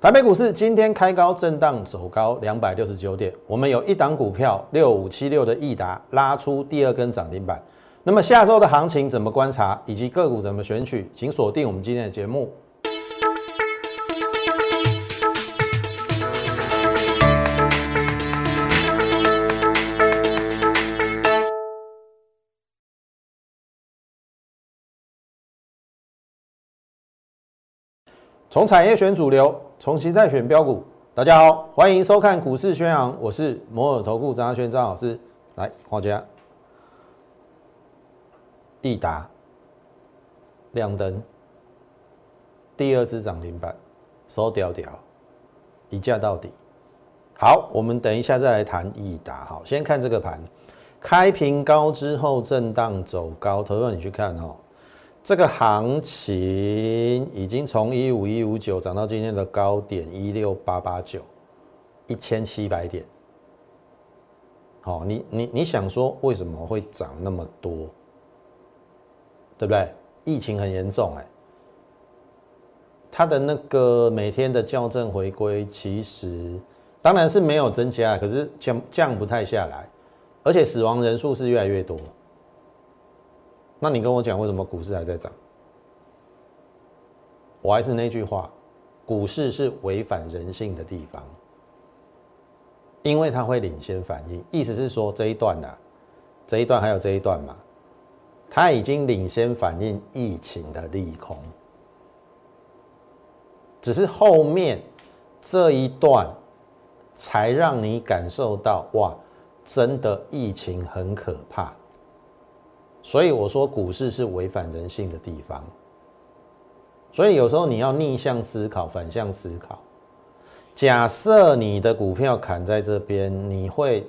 台北股市今天开高震荡走高两百六十九点，我们有一档股票六五七六的益达拉出第二根涨停板。那么下周的行情怎么观察，以及个股怎么选取，请锁定我们今天的节目。从产业选主流，从形态选标股。大家好，欢迎收看股市宣扬，我是摩尔投顾张轩张老师。来，黄家，益达亮灯，第二支涨停板，收屌屌，一价到底。好，我们等一下再来谈益达。好，先看这个盘，开平高之后震荡走高，投资你去看哦。这个行情已经从一五一五九涨到今天的高点一六八八九，一千七百点。好，你你你想说为什么会涨那么多？对不对？疫情很严重哎，它的那个每天的校正回归其实当然是没有增加，可是降降不太下来，而且死亡人数是越来越多。那你跟我讲，为什么股市还在涨？我还是那句话，股市是违反人性的地方，因为它会领先反应。意思是说，这一段呢，这一段还有这一段嘛，它已经领先反应疫情的利空，只是后面这一段才让你感受到，哇，真的疫情很可怕。所以我说股市是违反人性的地方，所以有时候你要逆向思考、反向思考。假设你的股票砍在这边，你会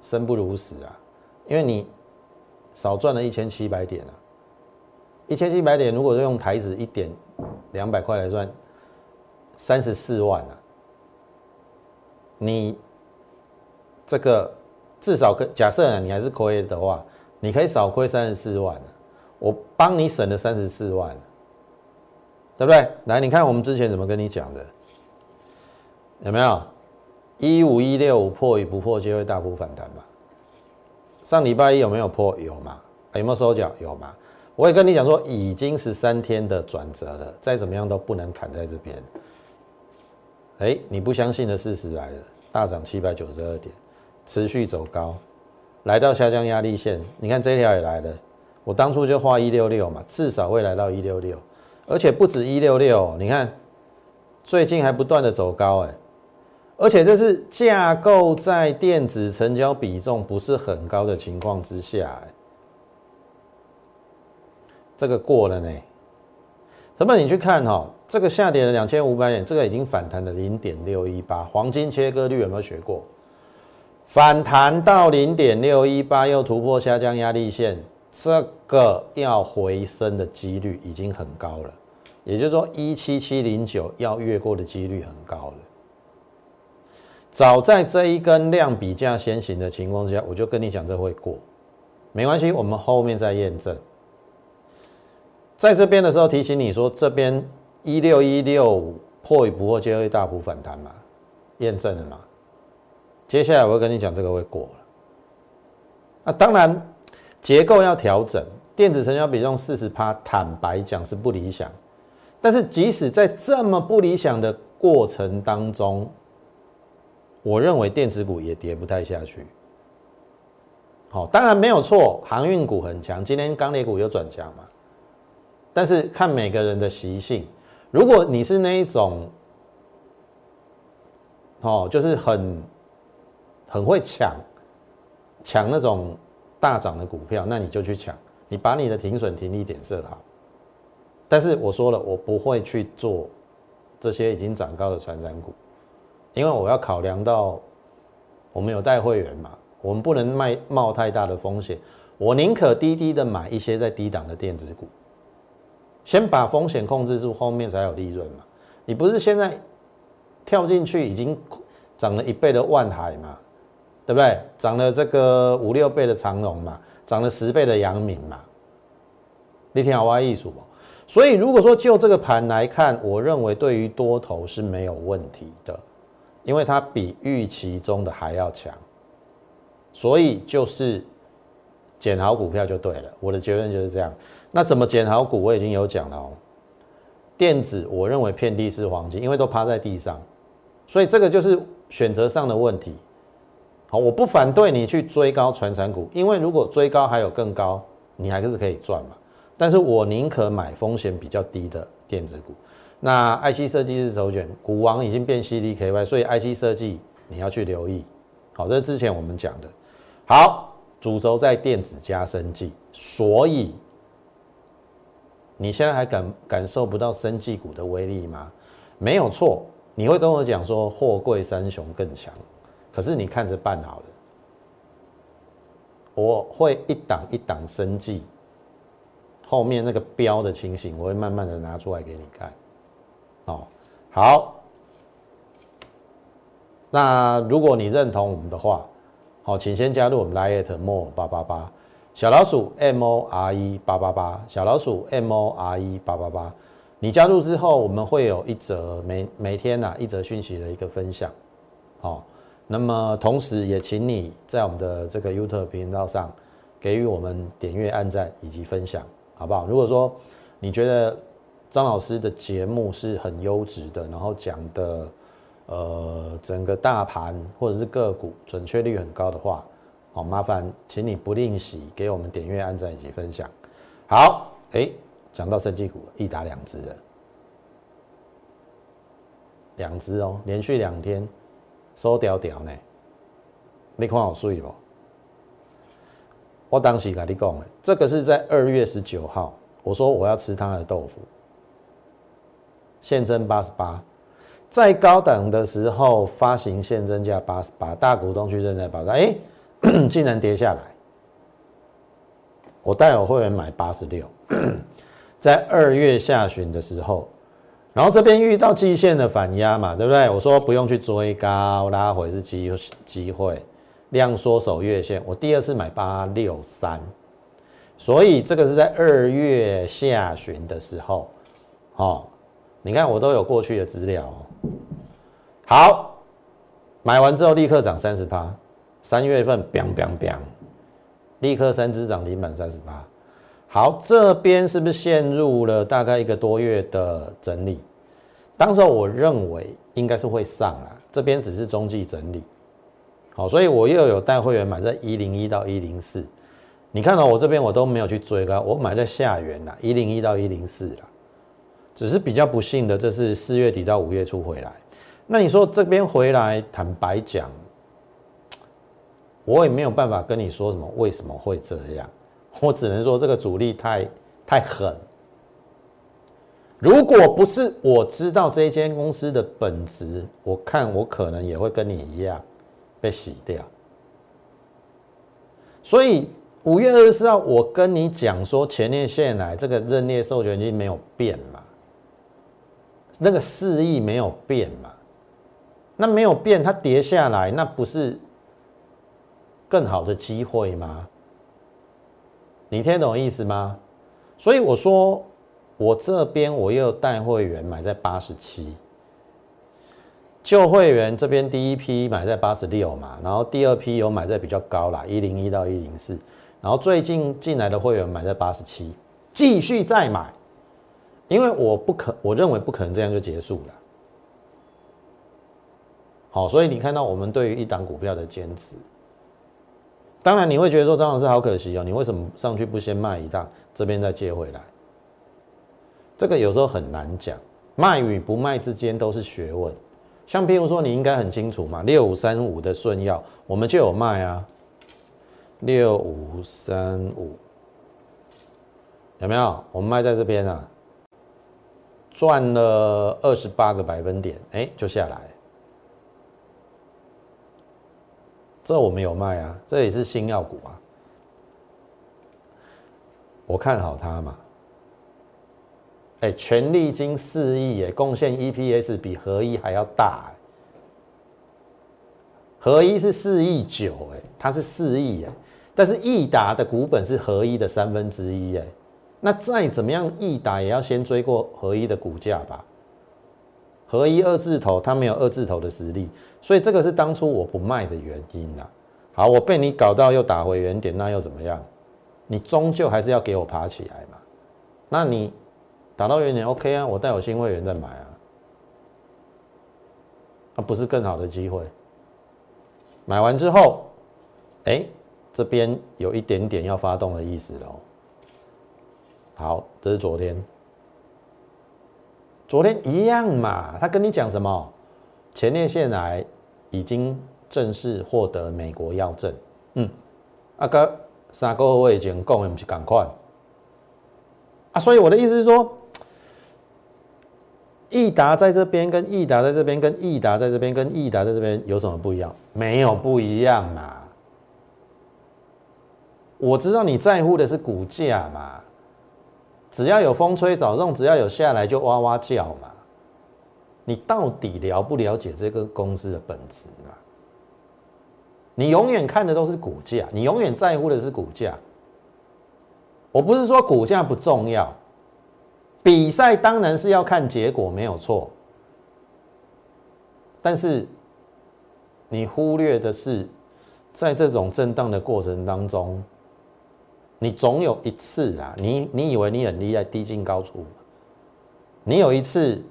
生不如死啊，因为你少赚了一千七百点啊。一千七百点，如果用台子一点两百块来算，三十四万啊。你这个至少可假设你还是亏的话。你可以少亏三十四万我帮你省了三十四万，对不对？来，你看我们之前怎么跟你讲的，有没有？一五一六五破与不破皆会大幅反弹嘛？上礼拜一有没有破？有嘛？有没有收脚？有嘛？我也跟你讲说，已经十三天的转折了，再怎么样都不能砍在这边。哎，你不相信的事实来了，大涨七百九十二点，持续走高。来到下降压力线，你看这条也来了。我当初就画一六六嘛，至少会来到一六六，而且不止一六六。你看最近还不断的走高，哎，而且这是架构在电子成交比重不是很高的情况之下，这个过了呢。那么你去看哈，这个下跌了两千五百点，这个已经反弹了零点六一八，黄金切割率有没有学过？反弹到零点六一八，又突破下降压力线，这个要回升的几率已经很高了。也就是说，一七七零九要越过的几率很高了。早在这一根量比价先行的情况之下，我就跟你讲这会过，没关系，我们后面再验证。在这边的时候提醒你说，这边一六一六五破与不破皆会大幅反弹嘛，验证了嘛？接下来我会跟你讲，这个会过了。那当然，结构要调整，电子成交比重四十趴，坦白讲是不理想。但是即使在这么不理想的过程当中，我认为电子股也跌不太下去。好，当然没有错，航运股很强，今天钢铁股又转强嘛。但是看每个人的习性，如果你是那一种，哦，就是很。很会抢，抢那种大涨的股票，那你就去抢，你把你的停损停利点设好。但是我说了，我不会去做这些已经涨高的传染股，因为我要考量到我们有带会员嘛，我们不能卖冒太大的风险，我宁可低低的买一些在低档的电子股，先把风险控制住，后面才有利润嘛。你不是现在跳进去已经涨了一倍的万海嘛？对不对？涨了这个五六倍的长龙嘛，涨了十倍的阳明嘛，你听好我意思不？所以如果说就这个盘来看，我认为对于多头是没有问题的，因为它比预期中的还要强，所以就是捡好股票就对了。我的结论就是这样。那怎么捡好股？我已经有讲了哦。电子我认为遍地是黄金，因为都趴在地上，所以这个就是选择上的问题。好，我不反对你去追高传产股，因为如果追高还有更高，你还是可以赚嘛。但是我宁可买风险比较低的电子股。那 IC 设计是首选，股王已经变 CDKY，所以 IC 设计你要去留意。好，这是之前我们讲的。好，主轴在电子加生技，所以你现在还感感受不到生技股的威力吗？没有错，你会跟我讲说货柜三雄更强，可是你看着办好了，我会一档一档生技。后面那个标的情形，我会慢慢的拿出来给你看。哦，好。那如果你认同我们的话，好，请先加入我们 Lite More 八八八小老鼠 M O R E 八八八小老鼠 M O R E 八八八。你加入之后，我们会有一则每每天呐一则讯息的一个分享。好，那么同时也请你在我们的这个 YouTube 频道上给予我们点阅、按赞以及分享。好不好？如果说你觉得张老师的节目是很优质的，然后讲的呃整个大盘或者是个股准确率很高的话，好麻烦，请你不吝惜给我们点阅、按赞以及分享。好，哎，讲到升绩股，一打两只的，两只哦，连续两天收屌屌呢，你看好水不？我当时跟你讲的，这个是在二月十九号，我说我要吃他的豆腐，现增八十八，在高档的时候发行现增价八十八，大股东去认在八十，哎，竟然跌下来，我带我会员买八十六，在二月下旬的时候，然后这边遇到季线的反压嘛，对不对？我说不用去追高，拉回是机机会。量缩守月线，我第二次买八六三，所以这个是在二月下旬的时候，哦，你看我都有过去的资料哦。好，买完之后立刻涨三十八，三月份 biang biang biang，立刻三只涨停板三十八。好，这边是不是陷入了大概一个多月的整理？当时我认为应该是会上啊，这边只是中继整理。好，所以我又有带会员买在一零一到一零四，你看到我这边我都没有去追高，我买在下缘啦，一零一到一零四啦，只是比较不幸的，这是四月底到五月初回来。那你说这边回来，坦白讲，我也没有办法跟你说什么为什么会这样，我只能说这个主力太太狠。如果不是我知道这间公司的本质，我看我可能也会跟你一样。被洗掉，所以五月二十四号，我跟你讲说前列腺癌这个认列授权金没有变嘛，那个四亿没有变嘛，那没有变，它跌下来，那不是更好的机会吗？你听懂意思吗？所以我说，我这边我又带会员买在八十七。旧会员这边第一批买在八十六嘛，然后第二批有买在比较高啦，一零一到一零四，然后最近进来的会员买在八十七，继续再买，因为我不可，我认为不可能这样就结束了。好，所以你看到我们对于一档股票的坚持，当然你会觉得说张老师好可惜哦，你为什么上去不先卖一档，这边再接回来？这个有时候很难讲，卖与不卖之间都是学问。像譬如说，你应该很清楚嘛，六五三五的顺药，我们就有卖啊，六五三五有没有？我们卖在这边啊，赚了二十八个百分点，哎，就下来。这我们有卖啊，这也是新药股啊，我看好它嘛。哎，权力金四亿，哎，贡献 EPS 比合一还要大，合一是四亿九，哎，它是四亿，哎，但是益达的股本是合一的三分之一，哎，那再怎么样，易达也要先追过合一的股价吧？合一二字头，它没有二字头的实力，所以这个是当初我不卖的原因呐。好，我被你搞到又打回原点，那又怎么样？你终究还是要给我爬起来嘛。那你打到原点 OK 啊，我带我新会员再买啊，那不是更好的机会？买完之后，哎，这边有一点点要发动的意思喽。好，这是昨天，昨天一样嘛。他跟你讲什么？前列腺癌已经正式获得美国药证。嗯，啊哥，三个我已经讲的不是赶快啊。所以我的意思是说，益达在这边跟益达在这边跟益达在这边跟益达在这边有什么不一样？没有不一样嘛。我知道你在乎的是股价嘛。只要有风吹草动，只要有下来就哇哇叫嘛。你到底了不了解这个公司的本质嘛？你永远看的都是股价，你永远在乎的是股价。我不是说股价不重要，比赛当然是要看结果没有错，但是你忽略的是，在这种震荡的过程当中。你总有一次啊，你你以为你很厉害，低进高出，你有一次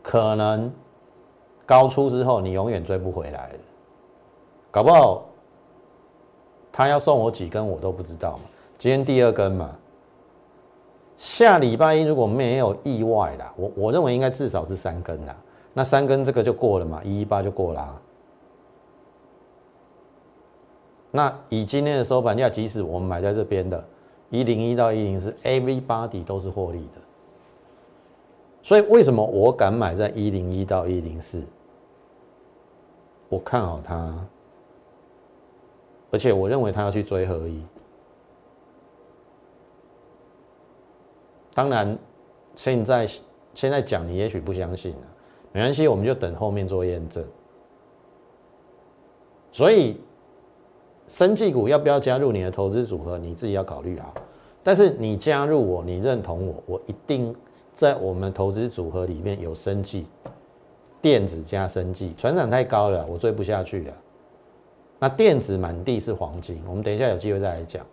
可能高出之后，你永远追不回来，搞不好他要送我几根我都不知道。今天第二根嘛，下礼拜一如果没有意外啦，我我认为应该至少是三根啦，那三根这个就过了嘛，一一八就过啦。那以今天的收盘价，即使我们买在这边的，一零一到一零四，everybody 都是获利的。所以为什么我敢买在一零一到一零四？我看好它，而且我认为它要去追合一。当然，现在现在讲你也许不相信了，没关系，我们就等后面做验证。所以。生技股要不要加入你的投资组合？你自己要考虑好。但是你加入我，你认同我，我一定在我们投资组合里面有生技、电子加生技，船长太高了，我追不下去了。那电子满地是黄金，我们等一下有机会再来讲。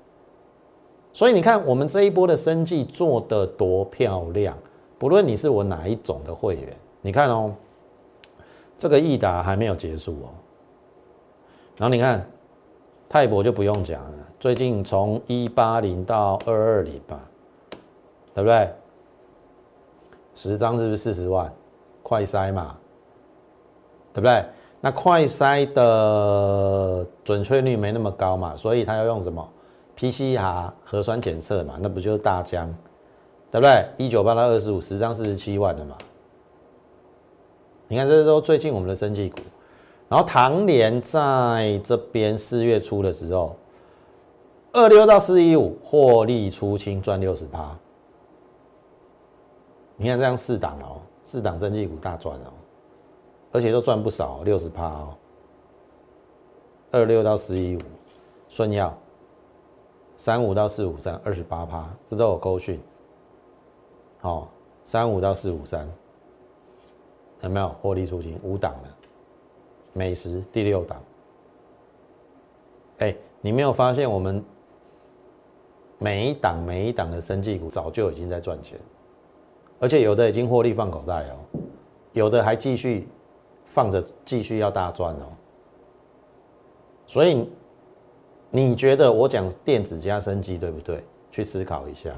所以你看，我们这一波的生计做得多漂亮，不论你是我哪一种的会员，你看哦，这个易达还没有结束哦，然后你看。泰博就不用讲了，最近从一八零到二二零吧，对不对？十张是不是四十万？快筛嘛，对不对？那快筛的准确率没那么高嘛，所以他要用什么 PCR 核酸检测嘛？那不就是大疆，对不对？一九八到二十五，十张四十七万的嘛。你看，这都最近我们的升绩股。然后唐联在这边四月初的时候，二六到四一五获利出清赚六十趴。你看这样四档哦，四档增绩股大赚哦，而且都赚不少，六十趴哦。二六到四一五，顺耀，三五到四五三二十八趴，这都有勾讯。好，三五到四五三，有没有获利出清五档的？美食第六档，哎，你没有发现我们每一档每一档的生技股早就已经在赚钱，而且有的已经获利放口袋哦，有的还继续放着继续要大赚哦。所以你觉得我讲电子加生机对不对？去思考一下。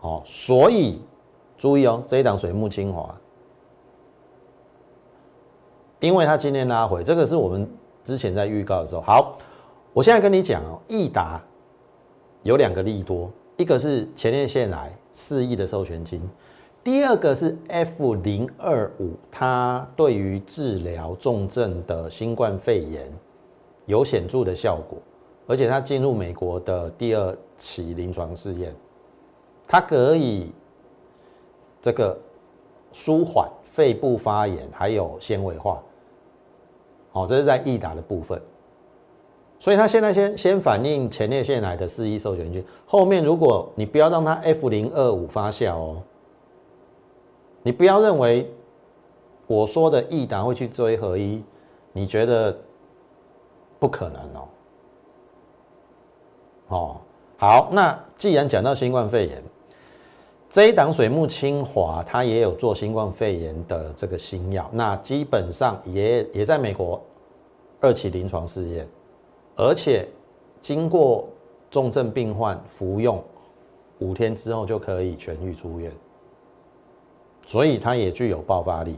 好，所以注意哦，这一档水木清华。因为它今天拉回，这个是我们之前在预告的时候。好，我现在跟你讲哦，易达有两个利多，一个是前列腺癌四亿的授权金，第二个是 F 零二五，它对于治疗重症的新冠肺炎有显著的效果，而且它进入美国的第二期临床试验，它可以这个舒缓肺部发炎，还有纤维化。好，这是在易达的部分，所以它现在先先反映前列腺癌的四一授权菌，后面如果你不要让它 F 零二五发酵哦，你不要认为我说的益达会去追合一，你觉得不可能哦。哦，好，那既然讲到新冠肺炎，这一档水木清华它也有做新冠肺炎的这个新药，那基本上也也在美国二期临床试验。而且经过重症病患服用五天之后就可以痊愈出院，所以它也具有爆发力。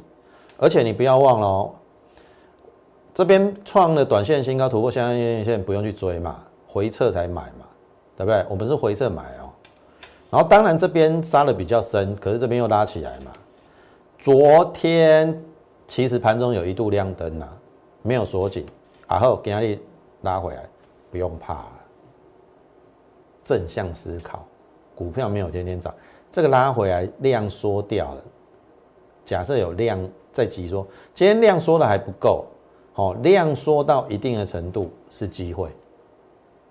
而且你不要忘了哦，这边创了短线新高，突破相关月线，不用去追嘛，回撤才买嘛，对不对？我们是回撤买哦。然后当然这边杀的比较深，可是这边又拉起来嘛。昨天其实盘中有一度亮灯呐，没有锁紧，然后今日。拉回来，不用怕，正向思考，股票没有天天涨，这个拉回来量缩掉了。假设有量在急缩，今天量缩的还不够，好，量缩到一定的程度是机会，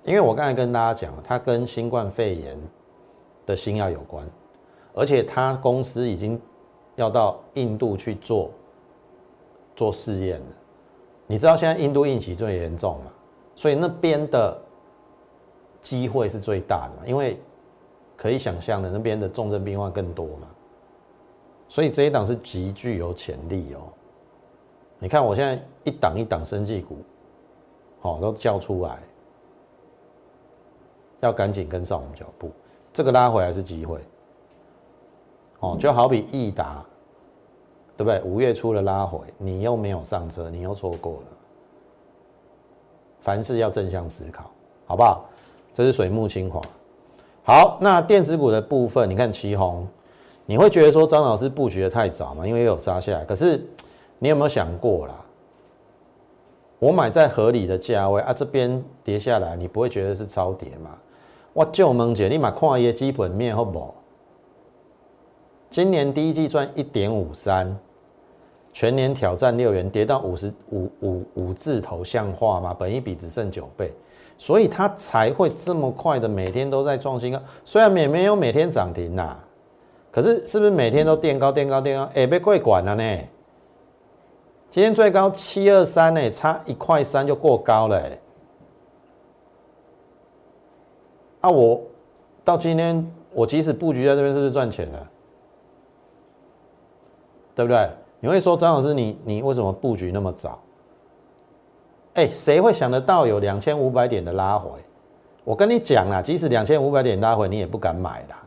因为我刚才跟大家讲，它跟新冠肺炎的新药有关，而且它公司已经要到印度去做做试验了。你知道现在印度疫情最严重嘛？所以那边的机会是最大的嘛，因为可以想象的那边的重症病患更多嘛，所以这一档是极具有潜力哦。你看我现在一档一档生技股，好都叫出来，要赶紧跟上我们脚步，这个拉回来是机会。哦，就好比益达，对不对？五月初的拉回，你又没有上车，你又错过了。凡事要正向思考，好不好？这是水木清华。好，那电子股的部分，你看旗红，你会觉得说张老师布局的太早嘛？因为有杀下来。可是你有没有想过啦？我买在合理的价位啊，这边跌下来，你不会觉得是超跌吗？我就问姐，你买矿业基本面好不好？今年第一季赚一点五三。全年挑战六元，跌到五十五五五字头，像话吗？本一比只剩九倍，所以它才会这么快的每天都在创新高。虽然也没有每天涨停呐，可是是不是每天都垫高垫高垫高？哎，被贵管了呢。今天最高七二三呢，差一块三就过高了。啊，我到今天我即使布局在这边，是不是赚钱了？对不对？你会说张老师，你你为什么布局那么早？哎，谁会想得到有两千五百点的拉回？我跟你讲啦，即使两千五百点拉回，你也不敢买啦。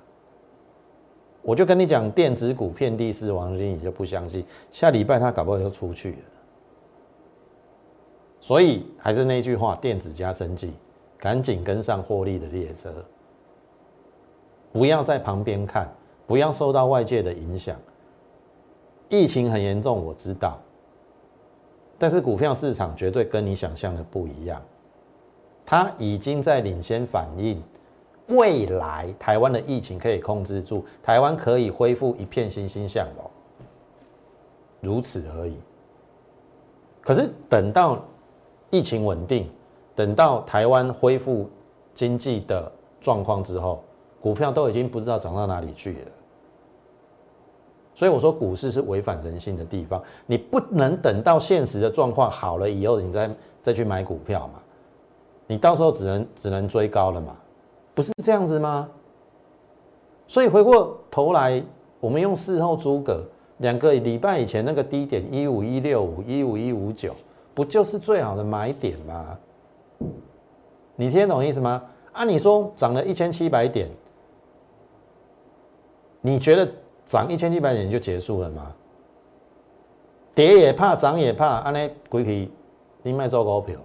我就跟你讲，电子股遍地是黄金，你就不相信。下礼拜他搞不好就出去了。所以还是那句话，电子加生技，赶紧跟上获利的列车，不要在旁边看，不要受到外界的影响。疫情很严重，我知道，但是股票市场绝对跟你想象的不一样，它已经在领先反应，未来台湾的疫情可以控制住，台湾可以恢复一片欣欣向荣，如此而已。可是等到疫情稳定，等到台湾恢复经济的状况之后，股票都已经不知道涨到哪里去了。所以我说股市是违反人性的地方，你不能等到现实的状况好了以后，你再再去买股票嘛？你到时候只能只能追高了嘛？不是这样子吗？所以回过头来，我们用事后诸葛，两个礼拜以前那个低点一五一六五一五一五九，不就是最好的买点吗？你听懂意思吗？啊，你说涨了一千七百点，你觉得？涨一千七百点就结束了吗？跌也怕，涨也怕，安尼鬼去你卖做股票？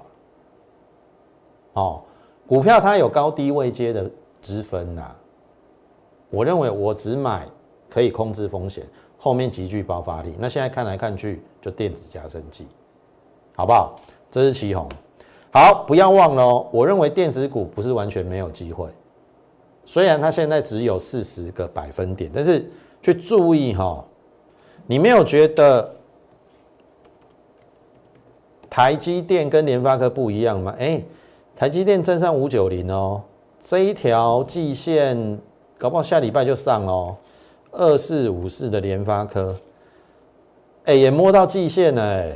哦，股票它有高低位阶的之分呐。我认为我只买可以控制风险，后面极具爆发力。那现在看来看去，就电子加升机，好不好？这是旗红。好，不要忘了哦。我认为电子股不是完全没有机会，虽然它现在只有四十个百分点，但是。去注意哈，你没有觉得台积电跟联发科不一样吗？哎，台积电站上五九零哦，这一条季线搞不好下礼拜就上哦。二四五四的联发科，哎，也摸到季线了，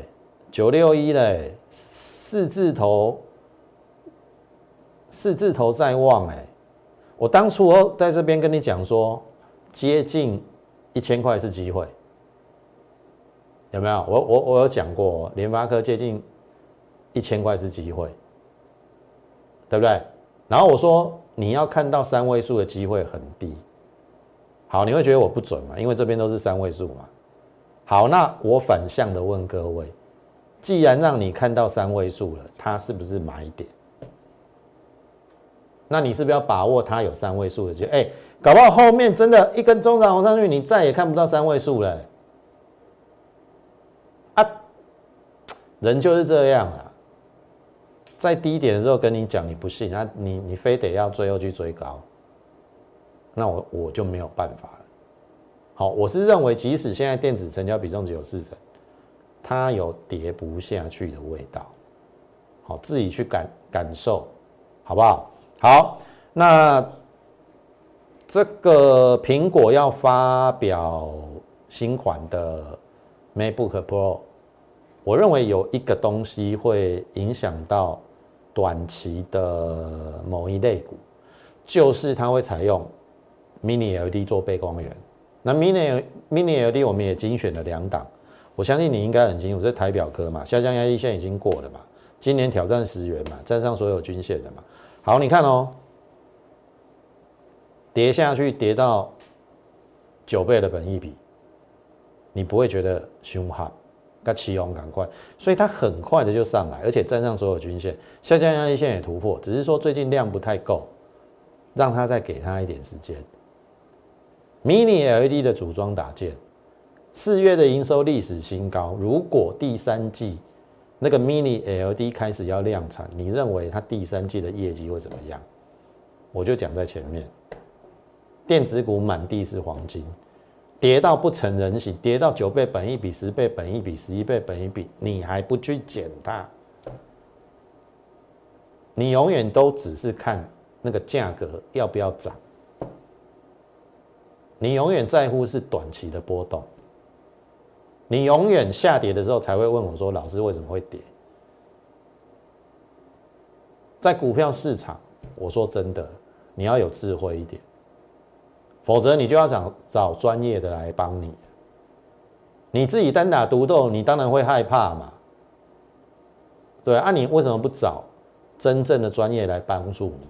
九六一嘞，四字头，四字头在望哎。我当初我在这边跟你讲说，接近一千块是机会，有没有？我我我有讲过，联发科接近一千块是机会。对不对？然后我说你要看到三位数的机会很低。好，你会觉得我不准嘛？因为这边都是三位数嘛。好，那我反向的问各位，既然让你看到三位数了，它是不是买点？那你是不是要把握它有三位数的机会？哎，搞不好后面真的一根中长红上去，你再也看不到三位数了。啊，人就是这样啊。在低点的时候跟你讲，你不信，那你你非得要最后去追高，那我我就没有办法了。好，我是认为，即使现在电子成交比重只有四成，它有跌不下去的味道。好，自己去感感受，好不好？好，那这个苹果要发表新款的 MacBook Pro，我认为有一个东西会影响到。短期的某一类股，就是它会采用 Mini LED 做背光源。那 Mini Mini LED 我们也精选了两档，我相信你应该很清楚，这台表科嘛，下降压力线已经过了嘛，今年挑战十元嘛，站上所有均线的嘛。好，你看哦，跌下去跌到九倍的本益比，你不会觉得凶悍？它起红赶快，所以它很快的就上来，而且站上所有均线，下降压力线也突破，只是说最近量不太够，让它再给它一点时间。Mini LED 的组装打件，四月的营收历史新高。如果第三季那个 Mini LED 开始要量产，你认为它第三季的业绩会怎么样？我就讲在前面，电子股满地是黄金。跌到不成人形，跌到九倍本一比、十倍本一比、十一倍本一比，你还不去减它？你永远都只是看那个价格要不要涨，你永远在乎是短期的波动，你永远下跌的时候才会问我说：“老师为什么会跌？”在股票市场，我说真的，你要有智慧一点。否则你就要找找专业的来帮你，你自己单打独斗，你当然会害怕嘛。对啊，你为什么不找真正的专业来帮助你？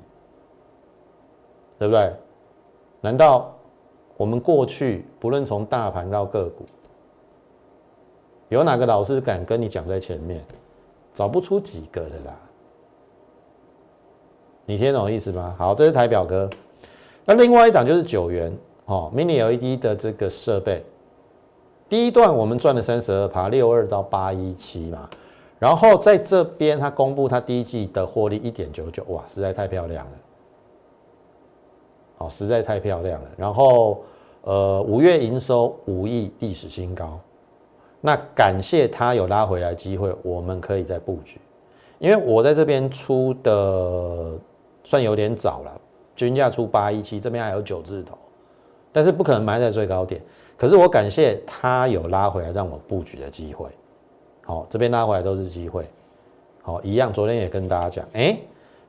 对不对？难道我们过去不论从大盘到个股，有哪个老师敢跟你讲在前面？找不出几个的啦。你听懂意思吗？好，这是台表哥。那另外一档就是九元哦，Mini LED 的这个设备，第一段我们赚了三十二趴，六二到八一七嘛，然后在这边它公布它第一季的获利一点九九，哇，实在太漂亮了，哦，实在太漂亮了。然后呃，五月营收五亿，历史新高，那感谢它有拉回来机会，我们可以再布局，因为我在这边出的算有点早了。均价出八一七，这边还有九字头，但是不可能埋在最高点。可是我感谢它有拉回来让我布局的机会。好，这边拉回来都是机会。好，一样，昨天也跟大家讲，哎，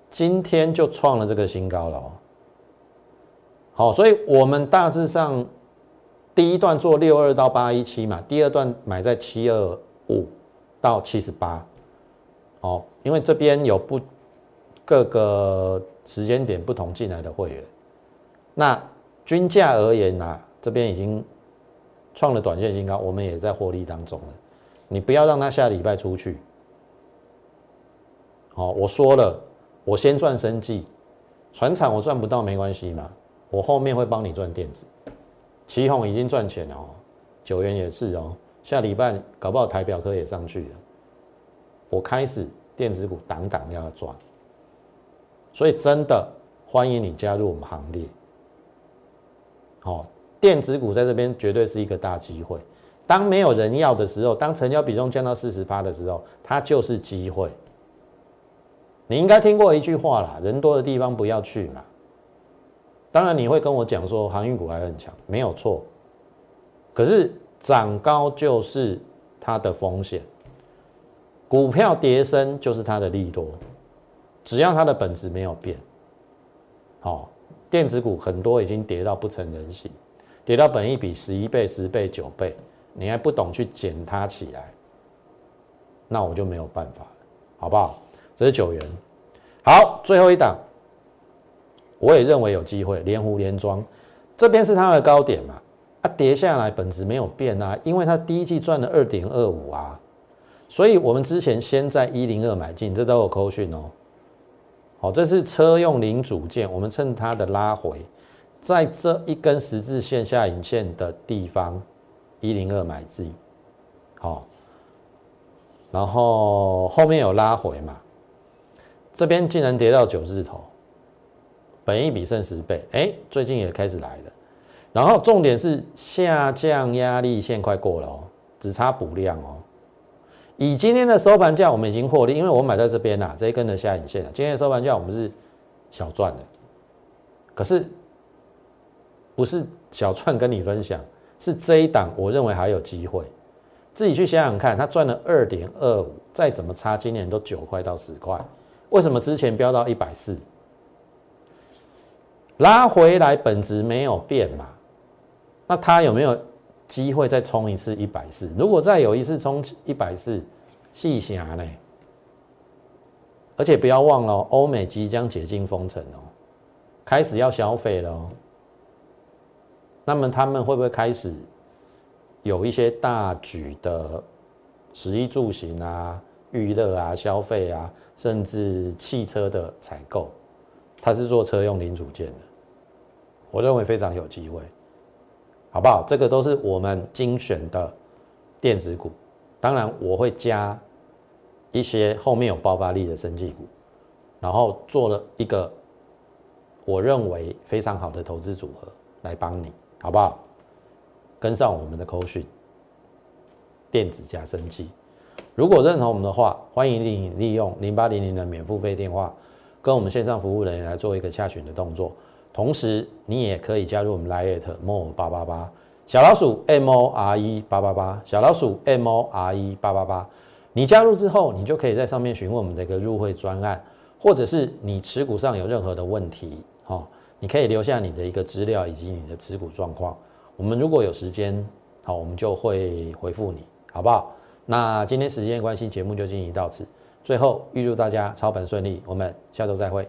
今天就创了这个新高了哦。好，所以我们大致上第一段做六二到八一七嘛，第二段买在七二五到七十八。哦，因为这边有不各个。时间点不同进来的会员，那均价而言呢，这边已经创了短线新高，我们也在获利当中了。你不要让他下礼拜出去。好，我说了，我先赚生计，船厂我赚不到没关系嘛，我后面会帮你赚电子。旗宏已经赚钱了哦，九元也是哦，下礼拜搞不好台表科也上去了，我开始电子股挡挡要赚。所以真的欢迎你加入我们行列。好，电子股在这边绝对是一个大机会。当没有人要的时候，当成交比重降到四十八的时候，它就是机会。你应该听过一句话啦，人多的地方不要去嘛。当然你会跟我讲说航运股还很强，没有错。可是涨高就是它的风险，股票跌升就是它的利多。只要它的本质没有变，好，电子股很多已经跌到不成人形，跌到本一比十一倍、十倍、九倍，你还不懂去捡它起来，那我就没有办法了，好不好？这是九元，好，最后一档。我也认为有机会，连湖连庄这边是它的高点嘛？啊，跌下来本质没有变啊，因为它第一季赚了二点二五啊，所以我们之前先在一零二买进，这都有扣讯哦。好，这是车用零组件，我们趁它的拉回，在这一根十字线下影线的地方，一零二买进，好，然后后面有拉回嘛？这边竟然跌到九字头。本一比剩十倍，哎，最近也开始来了。然后重点是下降压力线快过了哦，只差补量哦。以今天的收盘价，我们已经获利，因为我买在这边啦，这一根的下影线啊。今天的收盘价我们是小赚的，可是不是小赚跟你分享，是这一档我认为还有机会。自己去想想看，它赚了二点二五，再怎么差，今年都九块到十块，为什么之前飙到一百四？拉回来本质没有变嘛？那它有没有机会再冲一次一百四？如果再有一次冲一百四，细想呢？而且不要忘了，欧美即将解禁封城哦，开始要消费了哦。那么他们会不会开始有一些大举的食衣住行啊、娱乐啊、消费啊，甚至汽车的采购？他是做车用零组件的。我认为非常有机会，好不好？这个都是我们精选的电子股，当然我会加一些后面有爆发力的生技股，然后做了一个我认为非常好的投资组合来帮你，好不好？跟上我们的口讯，电子加生技。如果认同我们的话，欢迎你利用零八零零的免付费电话，跟我们线上服务人员来做一个洽询的动作。同时，你也可以加入我们 Lite More 八八八小老鼠 M O R E 八八八小老鼠 M O R E 八八八。你加入之后，你就可以在上面询问我们的一个入会专案，或者是你持股上有任何的问题，哦，你可以留下你的一个资料以及你的持股状况。我们如果有时间，好，我们就会回复你，好不好？那今天时间关系，节目就进行到此。最后，预祝大家操盘顺利，我们下周再会。